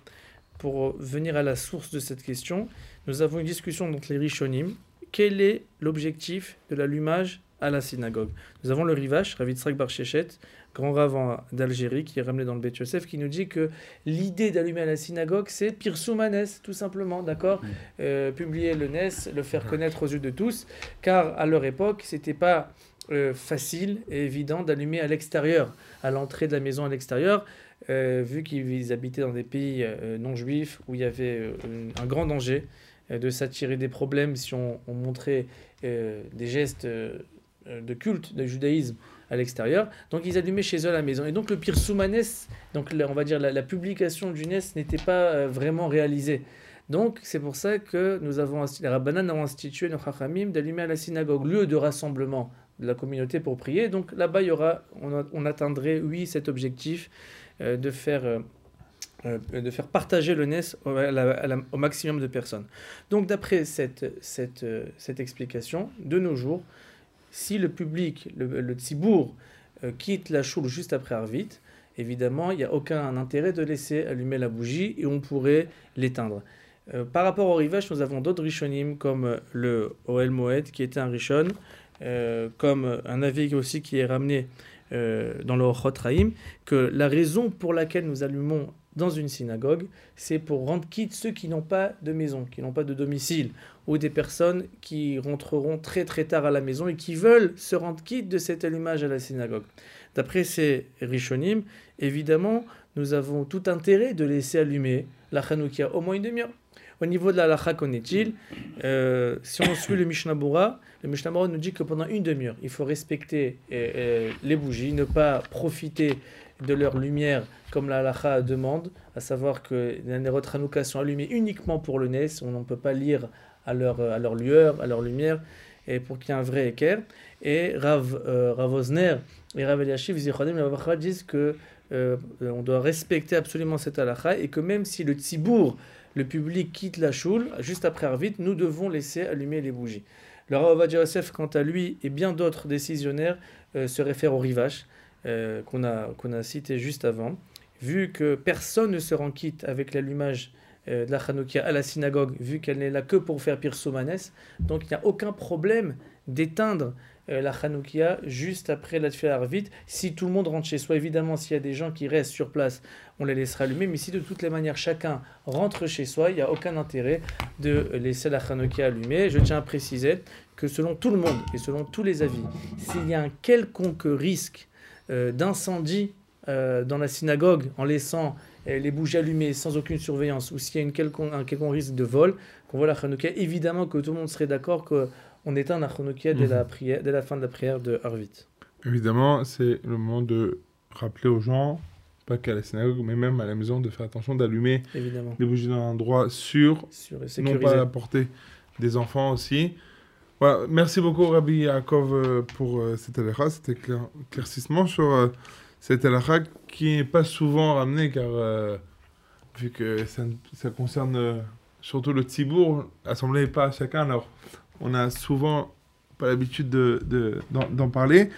Speaker 4: pour venir à la source de cette question, nous avons une discussion entre les Rishonim. Quel est l'objectif de l'allumage à la synagogue? Nous avons le Rivash, Ravitzrak Bar Shechet, grand rabbin d'Algérie, qui est ramené dans le Bet Yosef, qui nous dit que l'idée d'allumer à la synagogue, c'est Pirsoumanes, tout simplement, d'accord? Euh, Publier le NES, le faire connaître aux yeux de tous, car à leur époque, c'était pas euh, facile et évident d'allumer à l'extérieur, à l'entrée de la maison à l'extérieur, vu qu'ils habitaient dans des pays euh, non juifs où il y avait euh, un grand danger euh, de s'attirer des problèmes si on, on montrait euh, des gestes euh, euh, de culte, de judaïsme à l'extérieur. Donc ils allumaient chez eux à la maison. Et donc le pire soumanes, donc on va dire la, publication du NES n'était pas euh, vraiment réalisée. Donc c'est pour ça que nous avons les Rabbanan ont institué nos Chachamim d'allumer à la synagogue, lieu de rassemblement de la communauté pour prier. Donc là-bas, il y aura, on, on atteindrait, oui, cet objectif euh, de faire... euh, euh, de faire partager le NES au, maximum de personnes. Donc d'après cette, cette, euh, cette explication, de nos jours, si le public, le, le tzibour, euh, quitte la choule juste après Arvit, évidemment, il n'y a aucun intérêt de laisser allumer la bougie et on pourrait l'éteindre. Euh, par rapport au rivage, nous avons d'autres rishonim comme euh, le Oel Moed qui était un rishon, euh, comme euh, un avis aussi qui est ramené euh, dans le Ochot Raïm, que la raison pour laquelle nous allumons dans une synagogue, c'est pour rendre quitte ceux qui n'ont pas de maison, qui n'ont pas de domicile, ou des personnes qui rentreront très très tard à la maison et qui veulent se rendre quitte de cet allumage à la synagogue. D'après ces Rishonim, évidemment, nous avons tout intérêt de laisser allumer la Hanoukia au moins une demi-heure. Au niveau de la halakha, qu'en est-il Euh, Si on suit le Mishnah Bura, le Mishnah Bura nous dit que pendant une demi-heure, il faut respecter euh, euh, les bougies, ne pas profiter de leur lumière comme la halakha demande, à savoir que les Nerot Hanouka sont allumés uniquement pour le Nes, on ne peut pas lire à leur, à leur lueur, à leur lumière, et pour qu'il y ait un vrai équerre. Et Rav, euh, Rav Osner et Rav Eliashiv disent que euh, on doit respecter absolument cette halakha et que même si le tzibour, le public quitte la choule, juste après Arvit, nous devons laisser allumer les bougies. Le Rav Yosef, quant à lui, et bien d'autres décisionnaires euh, se réfèrent au rivache euh, qu'on a, a cité juste avant. Vu que personne ne se rend quitte avec l'allumage euh, de la Hanoukia à la synagogue, vu qu'elle n'est là que pour faire Pirsoumanes, donc il n'y a aucun problème d'éteindre euh, la Hanoukia juste après la Tfila Arvit. Si tout le monde rentre chez soi, évidemment, s'il y a des gens qui restent sur place, on les laissera allumer. Mais si de toutes les manières chacun rentre chez soi, il n'y a aucun intérêt de laisser la Hanoukia allumée. Je tiens à préciser que selon tout le monde et selon tous les avis, s'il y a un quelconque risque euh, d'incendie euh, dans la synagogue en laissant les bougies allumées sans aucune surveillance ou s'il y a un quelconque risque de vol, qu'on voit la Hanoukia, évidemment que tout le monde serait d'accord qu'on éteint la Hanoukia dès, la prière, dès la fin de la prière de Harvit.
Speaker 3: Évidemment, c'est le moment de rappeler aux gens, pas qu'à la synagogue, mais même à la maison, de faire attention d'allumer les bougies dans un endroit sûr,
Speaker 4: Sûr et
Speaker 3: non
Speaker 4: sécurisé.
Speaker 3: pas à la portée des enfants aussi. Voilà, merci beaucoup Rabbi Yaakov euh, pour euh, cette halakha, cet éclair- éclaircissement sur euh, cette halakha qui n'est pas souvent ramenée car euh, vu que ça, ça concerne euh, surtout le Tzibourg, l'assemblée n'est pas à chacun, alors on a souvent pas l'habitude de- de- d'en parler.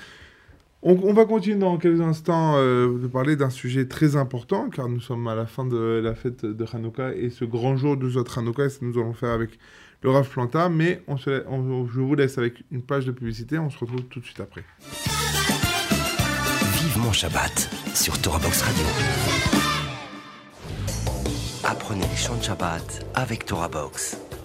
Speaker 3: On, va continuer dans quelques instants euh, de parler d'un sujet très important, car nous sommes à la fin de la fête de Hanouka et ce grand jour de Zot Hanouka, nous allons faire avec le Rav Planta, mais je vous laisse avec une page de publicité, on se retrouve tout de suite après.
Speaker 2: Vivement Shabbat sur Box Radio. Apprenez les chants de Shabbat avec Box.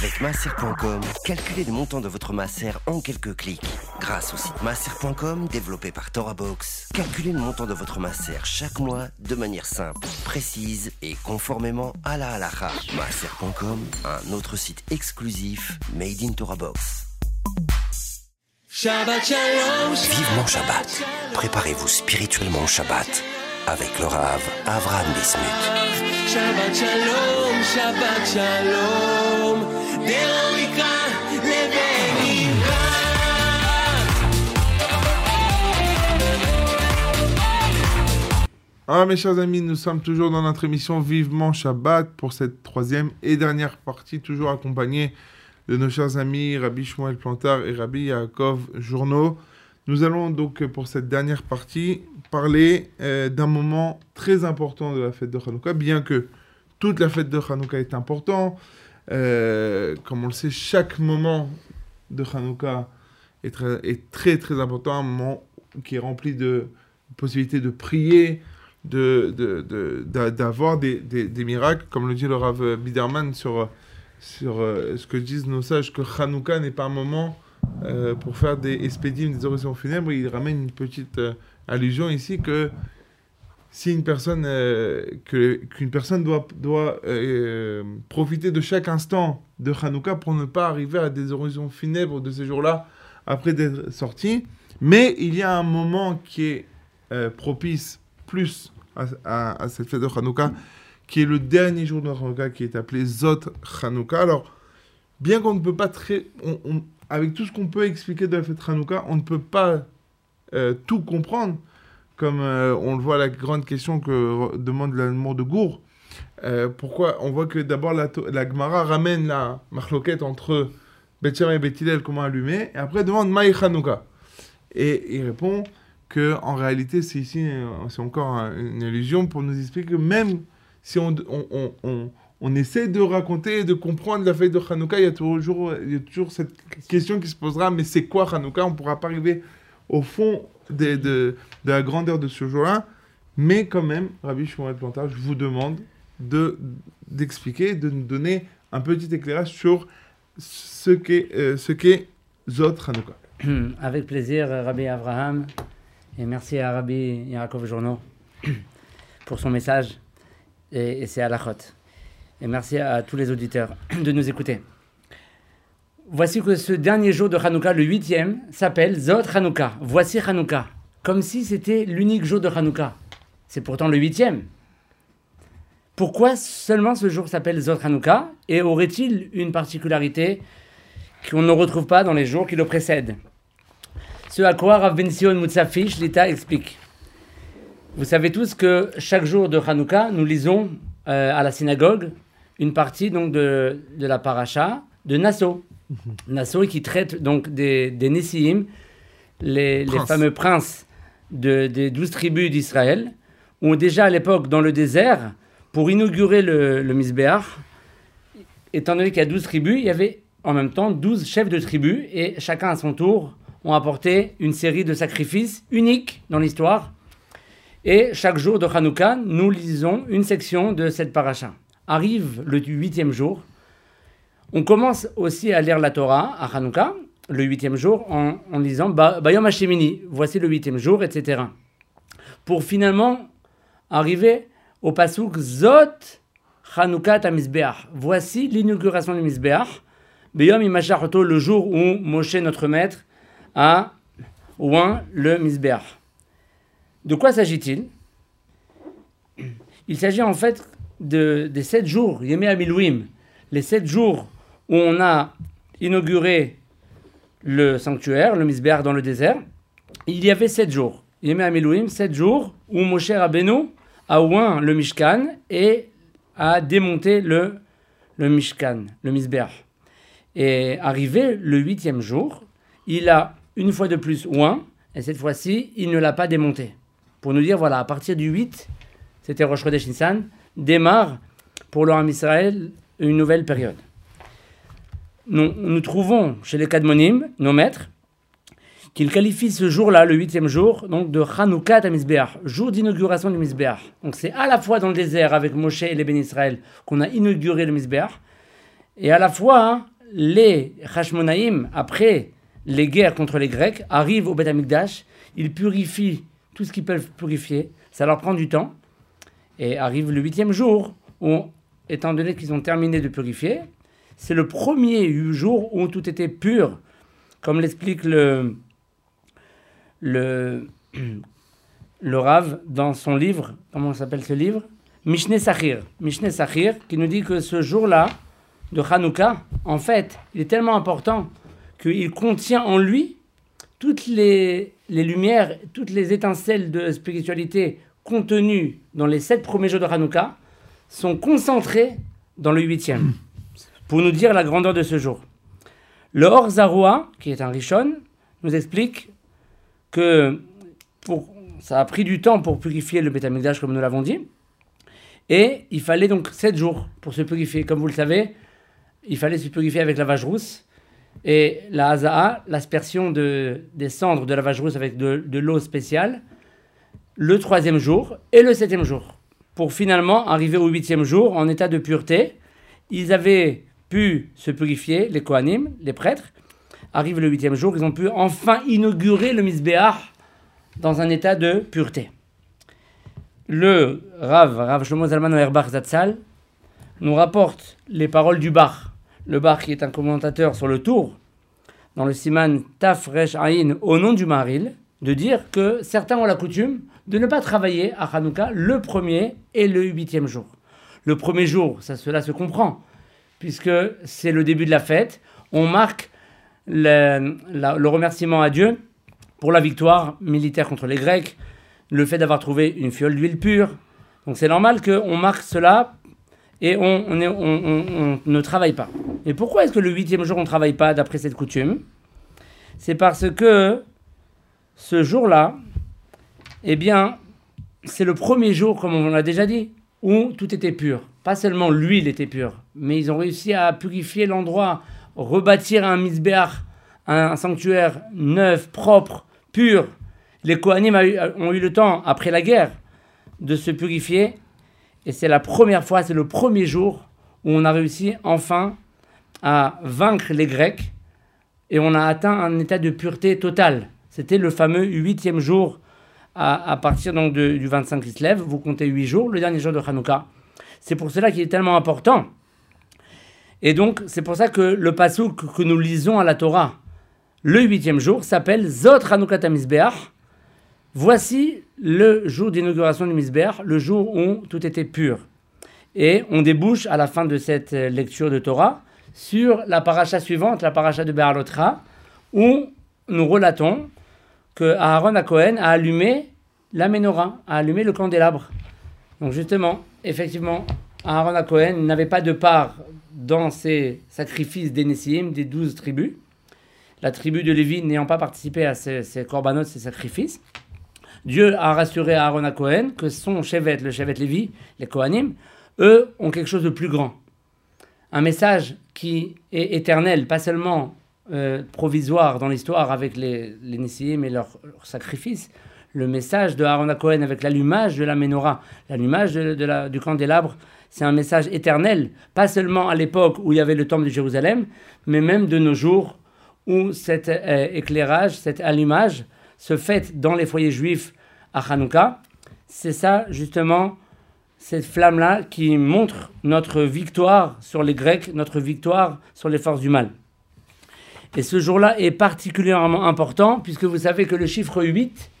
Speaker 2: Avec masser.com, calculez le montant de votre masser en quelques clics. Grâce au site masser.com développé par TorahBox, calculez le montant de votre masser chaque mois de manière simple, précise et conformément à la halakha. Masser.com, un autre site exclusif made in TorahBox.
Speaker 1: Shabbat Shalom.
Speaker 2: Vivement Shabbat. Préparez-vous spirituellement au Shabbat avec le Rav Avram Bismuth.
Speaker 1: Shabbat Shalom, Shabbat Shalom.
Speaker 3: Ah, mes chers amis, nous sommes toujours dans notre émission Vivement Shabbat pour cette troisième et dernière partie, toujours accompagnée de nos chers amis Rabbi Shmuel Plantard et Rabbi Yaakov Journaux. Nous allons donc pour cette dernière partie parler euh, d'un moment très important de la fête de Hanouka, bien que toute la fête de Hanouka est importante, euh, comme on le sait, chaque moment de Hanouka est très, très, important, un moment qui est rempli de possibilités de prier, de, de, de- d'avoir des, des, des miracles, comme le dit le Rav Biderman sur, sur euh, ce que disent nos sages, que Hanouka n'est pas un moment euh, pour faire des espédimes, des oraisons funèbres. Il ramène une petite allusion ici que si une personne, euh, que, qu'une personne doit, doit euh, profiter de chaque instant de Hanouka pour ne pas arriver à des oraisons funèbres de ces jours-là après d'être sorti. Mais il y a un moment qui est euh, propice plus à, à- cette fête de Hanouka, qui est le dernier jour de Hanouka, qui est appelé Zot Hanouka. Alors, bien qu'on ne peut pas très... avec tout ce qu'on peut expliquer de la fête Hanouka, on ne peut pas tout comprendre, comme euh, on le voit la grande question que demande l'amour de Gour. Euh, pourquoi On voit que d'abord la, la Gemara ramène la marloquette entre Shammai et Beth Hillel, comment allumer, et après demande Maï Hanouka. Et il répond que en réalité, c'est ici, euh, c'est encore un- une illusion pour nous expliquer que même si on, on, on, on- on essaie de raconter et de comprendre la fête de Hanouka, il y a toujours, il y a toujours cette question qui se posera, mais c'est quoi Hanouka? On ne pourra pas arriver au fond de, la grandeur de ce jour-là, mais quand même, Rabbi Shmuel Plantard, je vous demande de d'expliquer, de nous donner un petit éclairage sur ce qu'est euh, ce qu'est Zot Hanouka.
Speaker 5: Avec plaisir, Rabbi Abraham. Et merci à Rabbi Yaakov Journeau pour son message et, et ses halachot. Et merci à tous les auditeurs de nous écouter. Voici que ce dernier jour de Hanouka, le huitième, s'appelle Zot Hanouka. Voici Hanouka. Comme si c'était l'unique jour de Hanouka. C'est pourtant le huitième. Pourquoi seulement ce jour s'appelle Zot Hanouka Et aurait-il une particularité qu'on ne retrouve pas dans les jours qui le précèdent? Ce à quoi Rav Ben Sion Mutsafish, l'État explique. Vous savez tous que chaque jour de Hanouka, nous lisons euh, à la synagogue une partie donc de, de la paracha de Nassau. Nassau, qui traite donc des, des les, les fameux princes de- des douze tribus d'Israël, ont déjà à l'époque dans le désert, pour inaugurer le, le Misbéach, étant donné qu'il y a 12 tribus, il y avait en même temps 12 chefs de tribus, et chacun à son tour ont apporté une série de sacrifices uniques dans l'histoire. Et chaque jour de Hanouka, nous lisons une section de cette paracha. Arrive le huitième jour. On commence aussi à lire la Torah à Hanouka, le huitième jour, en, en lisant Ba- Bayom Hashemini, voici le huitième jour, etc. Pour finalement arriver au pasuk Zot Hanouka Tamizbeach. Voici l'inauguration du Mizbeach. Bayom Imashachto, le jour où Moshe, notre maître, a oint le Mizbeach. De quoi s'agit-il? Il s'agit en fait de, des sept jours, Yemé Amilouim, les sept jours où on a inauguré le sanctuaire, le Misbéach dans le désert. Il y avait sept jours, Yemé Amilouim, sept jours où Moshe Rabbeinu a oint le Mishkan et a démonté le, le Mishkan, le Misbéach. Et arrivé le huitième jour, il a une fois de plus oint, et cette fois-ci, il ne l'a pas démonté. Pour nous dire, voilà, à partir du 8, c'était Rosh Chodesh Nissan, démarre pour le Israël une nouvelle période. Nous, trouvons chez les Kadmonim, nos maîtres, qu'ils qualifient ce jour-là, le huitième jour, donc de Hanoukat à jour d'inauguration du Mizbeach. Donc c'est à la fois dans le désert avec Moshe et les Ben Israël qu'on a inauguré le Mizbeach, et à la fois hein, les Hashmonaïm, après les guerres contre les Grecs, arrivent au Beth Amikdash, ils purifient tout ce qu'ils peuvent purifier, ça leur prend du temps, et arrive le huitième jour, où, étant donné qu'ils ont terminé de purifier, c'est le premier jour où tout était pur, comme l'explique le, le, Rav dans son livre, comment s'appelle ce livre? Mishneh Sachir. Mishneh Sachir, qui nous dit que ce jour-là, de Hanouka, en fait, il est tellement important qu'il contient en lui toutes les, les lumières, toutes les étincelles de spiritualité contenues dans les sept premiers jours de Hanouka sont concentrées dans le huitième, pour nous dire la grandeur de ce jour. Le Or Zaroua, qui est un Rishon, nous explique que ça a pris du temps pour purifier le Betamikdash, comme nous l'avons dit, et il fallait donc sept jours pour se purifier. Comme vous le savez, il fallait se purifier avec la vache rousse, et la Hazaa, l'aspersion de, des cendres de la vache rousse avec de, de l'eau spéciale, le troisième jour et le septième jour. Pour finalement arriver au huitième jour en état de pureté, ils avaient pu se purifier, les Kohanim, les prêtres. Arrive le huitième jour, ils ont pu enfin inaugurer le Misbéach dans un état de pureté. Le Rav, Rav Shlomo Zalman Auerbach Zatzal, nous rapporte les paroles du Bach. Le Bach qui est un commentateur sur le tour, dans le Siman Taf Resh Aïn, au nom du Maril, de dire que certains ont la coutume de ne pas travailler à Hanouka le premier et le huitième jour. Le premier jour, ça, cela se comprend, puisque c'est le début de la fête. On marque le, le remerciement à Dieu pour la victoire militaire contre les Grecs, le fait d'avoir trouvé une fiole d'huile pure. Donc c'est normal qu'on marque cela et on- on- on ne travaille pas. Et pourquoi est-ce que le huitième jour on ne travaille pas d'après cette coutume? C'est parce que ce jour-là, eh bien, c'est le premier jour, comme on l'a déjà dit, où tout était pur. Pas seulement l'huile était pure, mais ils ont réussi à purifier l'endroit, rebâtir un misbéach, un, sanctuaire neuf, propre, pur. Les Kohanim ont eu le temps, après la guerre, de se purifier. Et c'est la première fois, c'est le premier jour où on a réussi enfin à vaincre les Grecs et on a atteint un état de pureté totale. C'était le fameux huitième jour à, partir donc du 25 qui se lève. Vous comptez huit jours, le dernier jour de Hanouka. C'est pour cela qu'il est tellement important. Et donc, c'est pour ça que le pasouk que nous lisons à la Torah, le huitième jour, s'appelle Zot Tamizbeach. Voici le jour d'inauguration du Misbeach, le jour où tout était pur. Et on débouche à la fin de cette lecture de Torah sur la paracha suivante, la paracha de Béalotra, où nous relatons que Aaron à Cohen a allumé la menorah, a allumé le candélabre. Donc justement, effectivement, Aaron à Cohen n'avait pas de part dans ces sacrifices des des douze tribus. La tribu de Lévi n'ayant pas participé à ces, ces corbanotes, ces sacrifices. Dieu a rassuré Aaron à Cohen que son chevet, le chevet Lévi, les Kohanim, eux ont quelque chose de plus grand. Un message qui est éternel, pas seulement euh, provisoire dans l'histoire avec les, les Nessim et leurs sacrifices. Le message de Aaron Cohen avec l'allumage de la menorah, l'allumage du candélabre, c'est un message éternel, pas seulement à l'époque où il y avait le temple de Jérusalem, mais même de nos jours où cet euh, éclairage, cet allumage se fait dans les foyers juifs à Hanouka. C'est ça justement, cette flamme-là qui montre notre victoire sur les Grecs, notre victoire sur les forces du mal. Et ce jour-là est particulièrement important puisque vous savez que le chiffre 8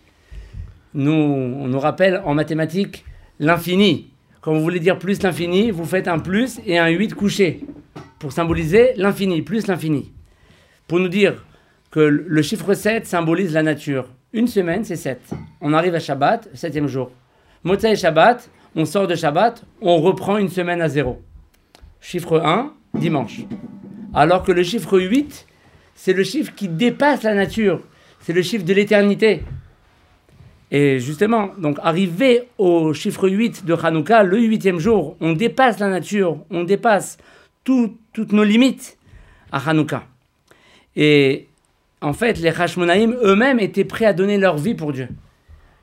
Speaker 5: nous, on nous rappelle en mathématiques l'infini. Quand vous voulez dire plus l'infini, vous faites un plus et un 8 couché pour symboliser l'infini, plus l'infini. Pour nous dire que le chiffre 7 symbolise la nature. Une semaine, c'est 7. On arrive à Shabbat, septième jour. Motzai et Shabbat, on sort de Shabbat, on reprend une semaine à zéro. Chiffre 1, dimanche. Alors que le chiffre 8, c'est le chiffre qui dépasse la nature. C'est le chiffre de l'éternité. Et justement, donc arrivé au chiffre 8 de Hanouka, le huitième jour, on dépasse la nature, on dépasse tout- toutes nos limites à Hanouka. Et en fait, les Hashmonaïm eux-mêmes étaient prêts à donner leur vie pour Dieu.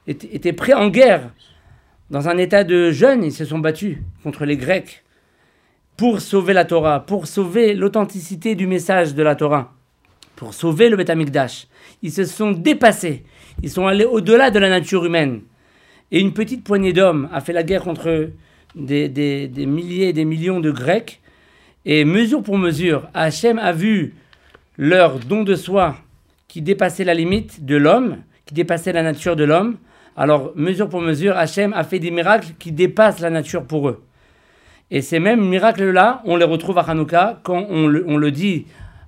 Speaker 5: Étaient, étaient prêts en guerre. Dans un état de jeûne, ils se sont battus contre les Grecs pour sauver la Torah, pour sauver l'authenticité du message de la Torah, pour sauver le Beth Amikdash. Ils se sont dépassés. Ils sont allés au-delà de la nature humaine. Et une petite poignée d'hommes a fait la guerre contre des, milliers et des millions de Grecs. Et mesure pour mesure, Hachem a vu leur don de soi qui dépassait la limite de l'homme, qui dépassait la nature de l'homme. Alors, mesure pour mesure, Hachem a fait des miracles qui dépassent la nature pour eux. Et ces mêmes miracles-là, on les retrouve à Hanouka quand on le, on le dit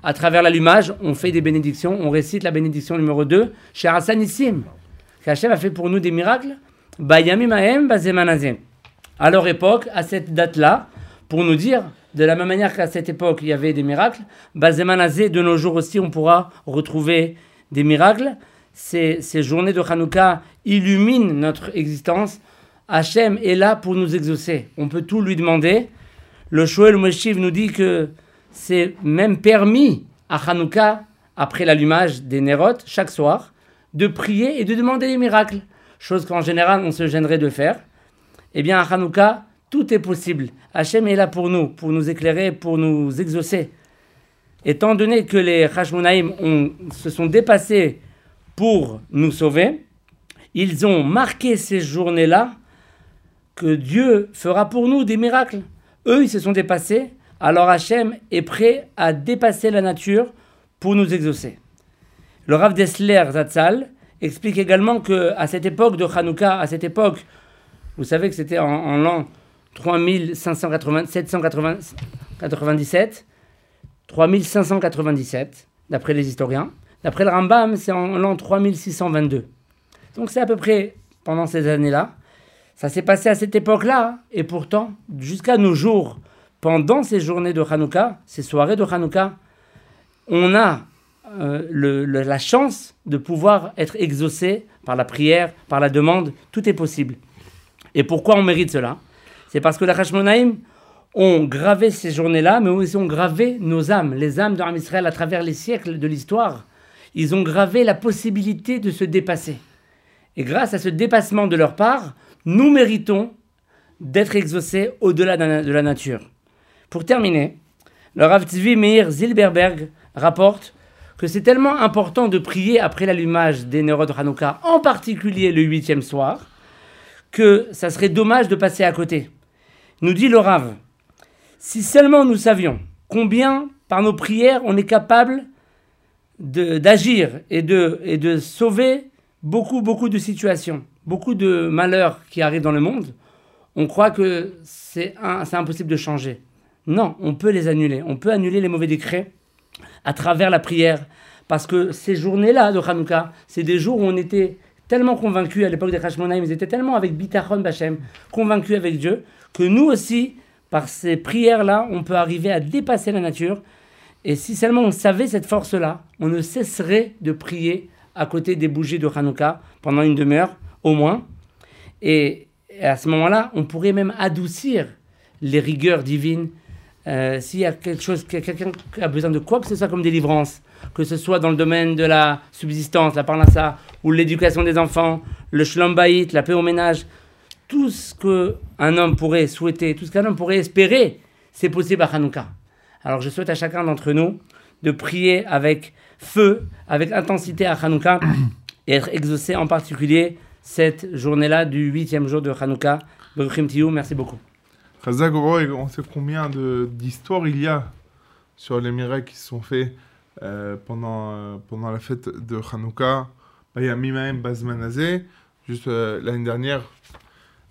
Speaker 5: à travers l'allumage, on fait des bénédictions, on récite la bénédiction numéro 2 chez Hassanissim. Qu'Hachem a fait pour nous des miracles. À leur époque, à cette date-là, pour nous dire, de la même manière qu'à cette époque, il y avait des miracles, de nos jours aussi, on pourra retrouver des miracles. Ces, ces journées de Hanouka illuminent notre existence. Hachem est là pour nous exaucer. On peut tout lui demander. Le Shoel Moshiv nous dit que c'est même permis à Hanouka, après l'allumage des Nérotes, chaque soir, de prier et de demander des miracles. Chose qu'en général, on se gênerait de faire. Eh bien, à Hanouka, tout est possible. Hachem est là pour nous, pour nous éclairer, pour nous exaucer. Étant donné que les Hashmonaïm se sont dépassés pour nous sauver, ils ont marqué ces journées-là que Dieu fera pour nous des miracles. Eux, ils se sont dépassés, alors Hachem est prêt à dépasser la nature pour nous exaucer. Le Rav Dessler Zatzal explique également que à cette époque de Hanouka, à cette époque, vous savez que c'était en, l'an 3597, 3597, d'après les historiens. D'après le Rambam, c'est en l'an 3622. Donc c'est à peu près pendant ces années-là. Ça s'est passé à cette époque-là, et pourtant, jusqu'à nos jours, pendant ces journées de Hanouka, ces soirées de Hanouka, on a euh, la chance de pouvoir être exaucé par la prière, par la demande, tout est possible. Et pourquoi on mérite cela? C'est parce que les Hashmonaïm ont gravé ces journées-là, mais aussi ont gravé nos âmes, les âmes de Israël à travers les siècles de l'histoire. Ils ont gravé la possibilité de se dépasser. Et grâce à ce dépassement de leur part, nous méritons d'être exaucés au-delà de la nature. Pour terminer, le Rav Tzvi Meir Zilberberg rapporte que c'est tellement important de prier après l'allumage des Nerot en particulier le huitième soir, que ça serait dommage de passer à côté. Nous dit le Rav, si seulement nous savions combien par nos prières on est capable d'agir et de, sauver beaucoup, beaucoup de situations, beaucoup de malheurs qui arrivent dans le monde, on croit que c'est impossible de changer. Non, on peut les annuler. On peut annuler les mauvais décrets à travers la prière. Parce que ces journées-là de Hanouka, c'est des jours où on était tellement convaincus, à l'époque des Hashmonaïm, ils étaient tellement avec Bitachon Bachem, convaincus avec Dieu, que nous aussi, par ces prières-là, on peut arriver à dépasser la nature. Et si seulement on savait cette force-là, on ne cesserait de prier à côté des bougies de Hanouka pendant une demi-heure au moins. Et, et à ce moment-là, on pourrait même adoucir les rigueurs divines. Euh, S'il y a quelque chose, que quelqu'un qui a besoin de quoi que ce soit comme délivrance, que ce soit dans le domaine de la subsistance, la parnassa, ou l'éducation des enfants, le shalom bayit, la paix au ménage, tout ce qu'un homme pourrait souhaiter, tout ce qu'un homme pourrait espérer, c'est possible à Hanouka. Alors je souhaite à chacun d'entre nous de prier avec feu, avec intensité à Hanouka et être exaucé en particulier cette journée-là du huitième jour de Hanouka. Merci beaucoup.
Speaker 3: Roy, on sait combien d'histoires il y a sur les miracles qui sont faits euh, pendant, euh, pendant la fête de Hanouka. Bah, Il y a Mimaem Bazmanazé, juste euh, l'année dernière,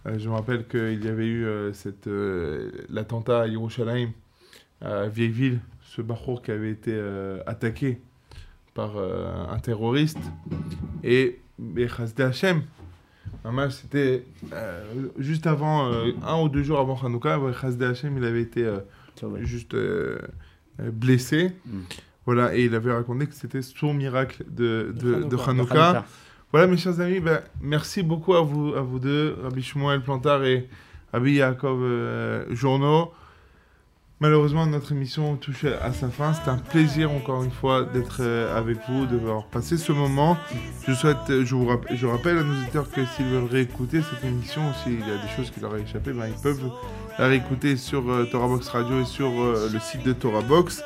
Speaker 3: je me rappelle qu'il y avait eu l'attentat à Yerushalayim, à Vieilleville, ce Bachour qui avait été attaqué par un terroriste. Et, et Chasdé Hashem, Maman, c'était euh, juste avant, euh, un ou deux jours avant Hanouka, ouais, Chasdé Hashem, il avait été euh, juste blessé.
Speaker 5: Mm.
Speaker 3: Voilà, et il avait raconté que c'était son miracle de, de, de
Speaker 5: De
Speaker 3: Hanouka. Voilà, mes chers amis, ben, merci beaucoup à vous, à vous deux, Rabbi Shmuel Plantard et Rabbi Yaakov Journeau. Malheureusement, notre émission touche à sa fin. C'est un plaisir, encore une fois, d'être euh, avec vous, de voir passer ce moment. Je souhaite, je vous rappelle, à nos auditeurs que s'ils veulent réécouter cette émission, s'il y a des choses qui leur ont échappé, ben, ils peuvent la réécouter sur euh, Torah Box Radio et sur euh, le site de Torah Box.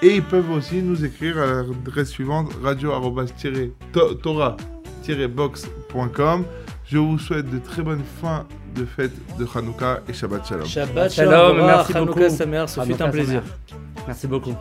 Speaker 3: Et ils peuvent aussi nous écrire à l'adresse suivante radio-torah-box.com. Je vous souhaite de très bonnes fins de fête de Hanouka et Shabbat Shalom.
Speaker 4: Shabbat
Speaker 5: Shalom, merci
Speaker 4: Hanouka
Speaker 5: beaucoup.
Speaker 4: Sameach, ce fut
Speaker 5: Hanouka
Speaker 4: un plaisir.
Speaker 5: Merci beaucoup.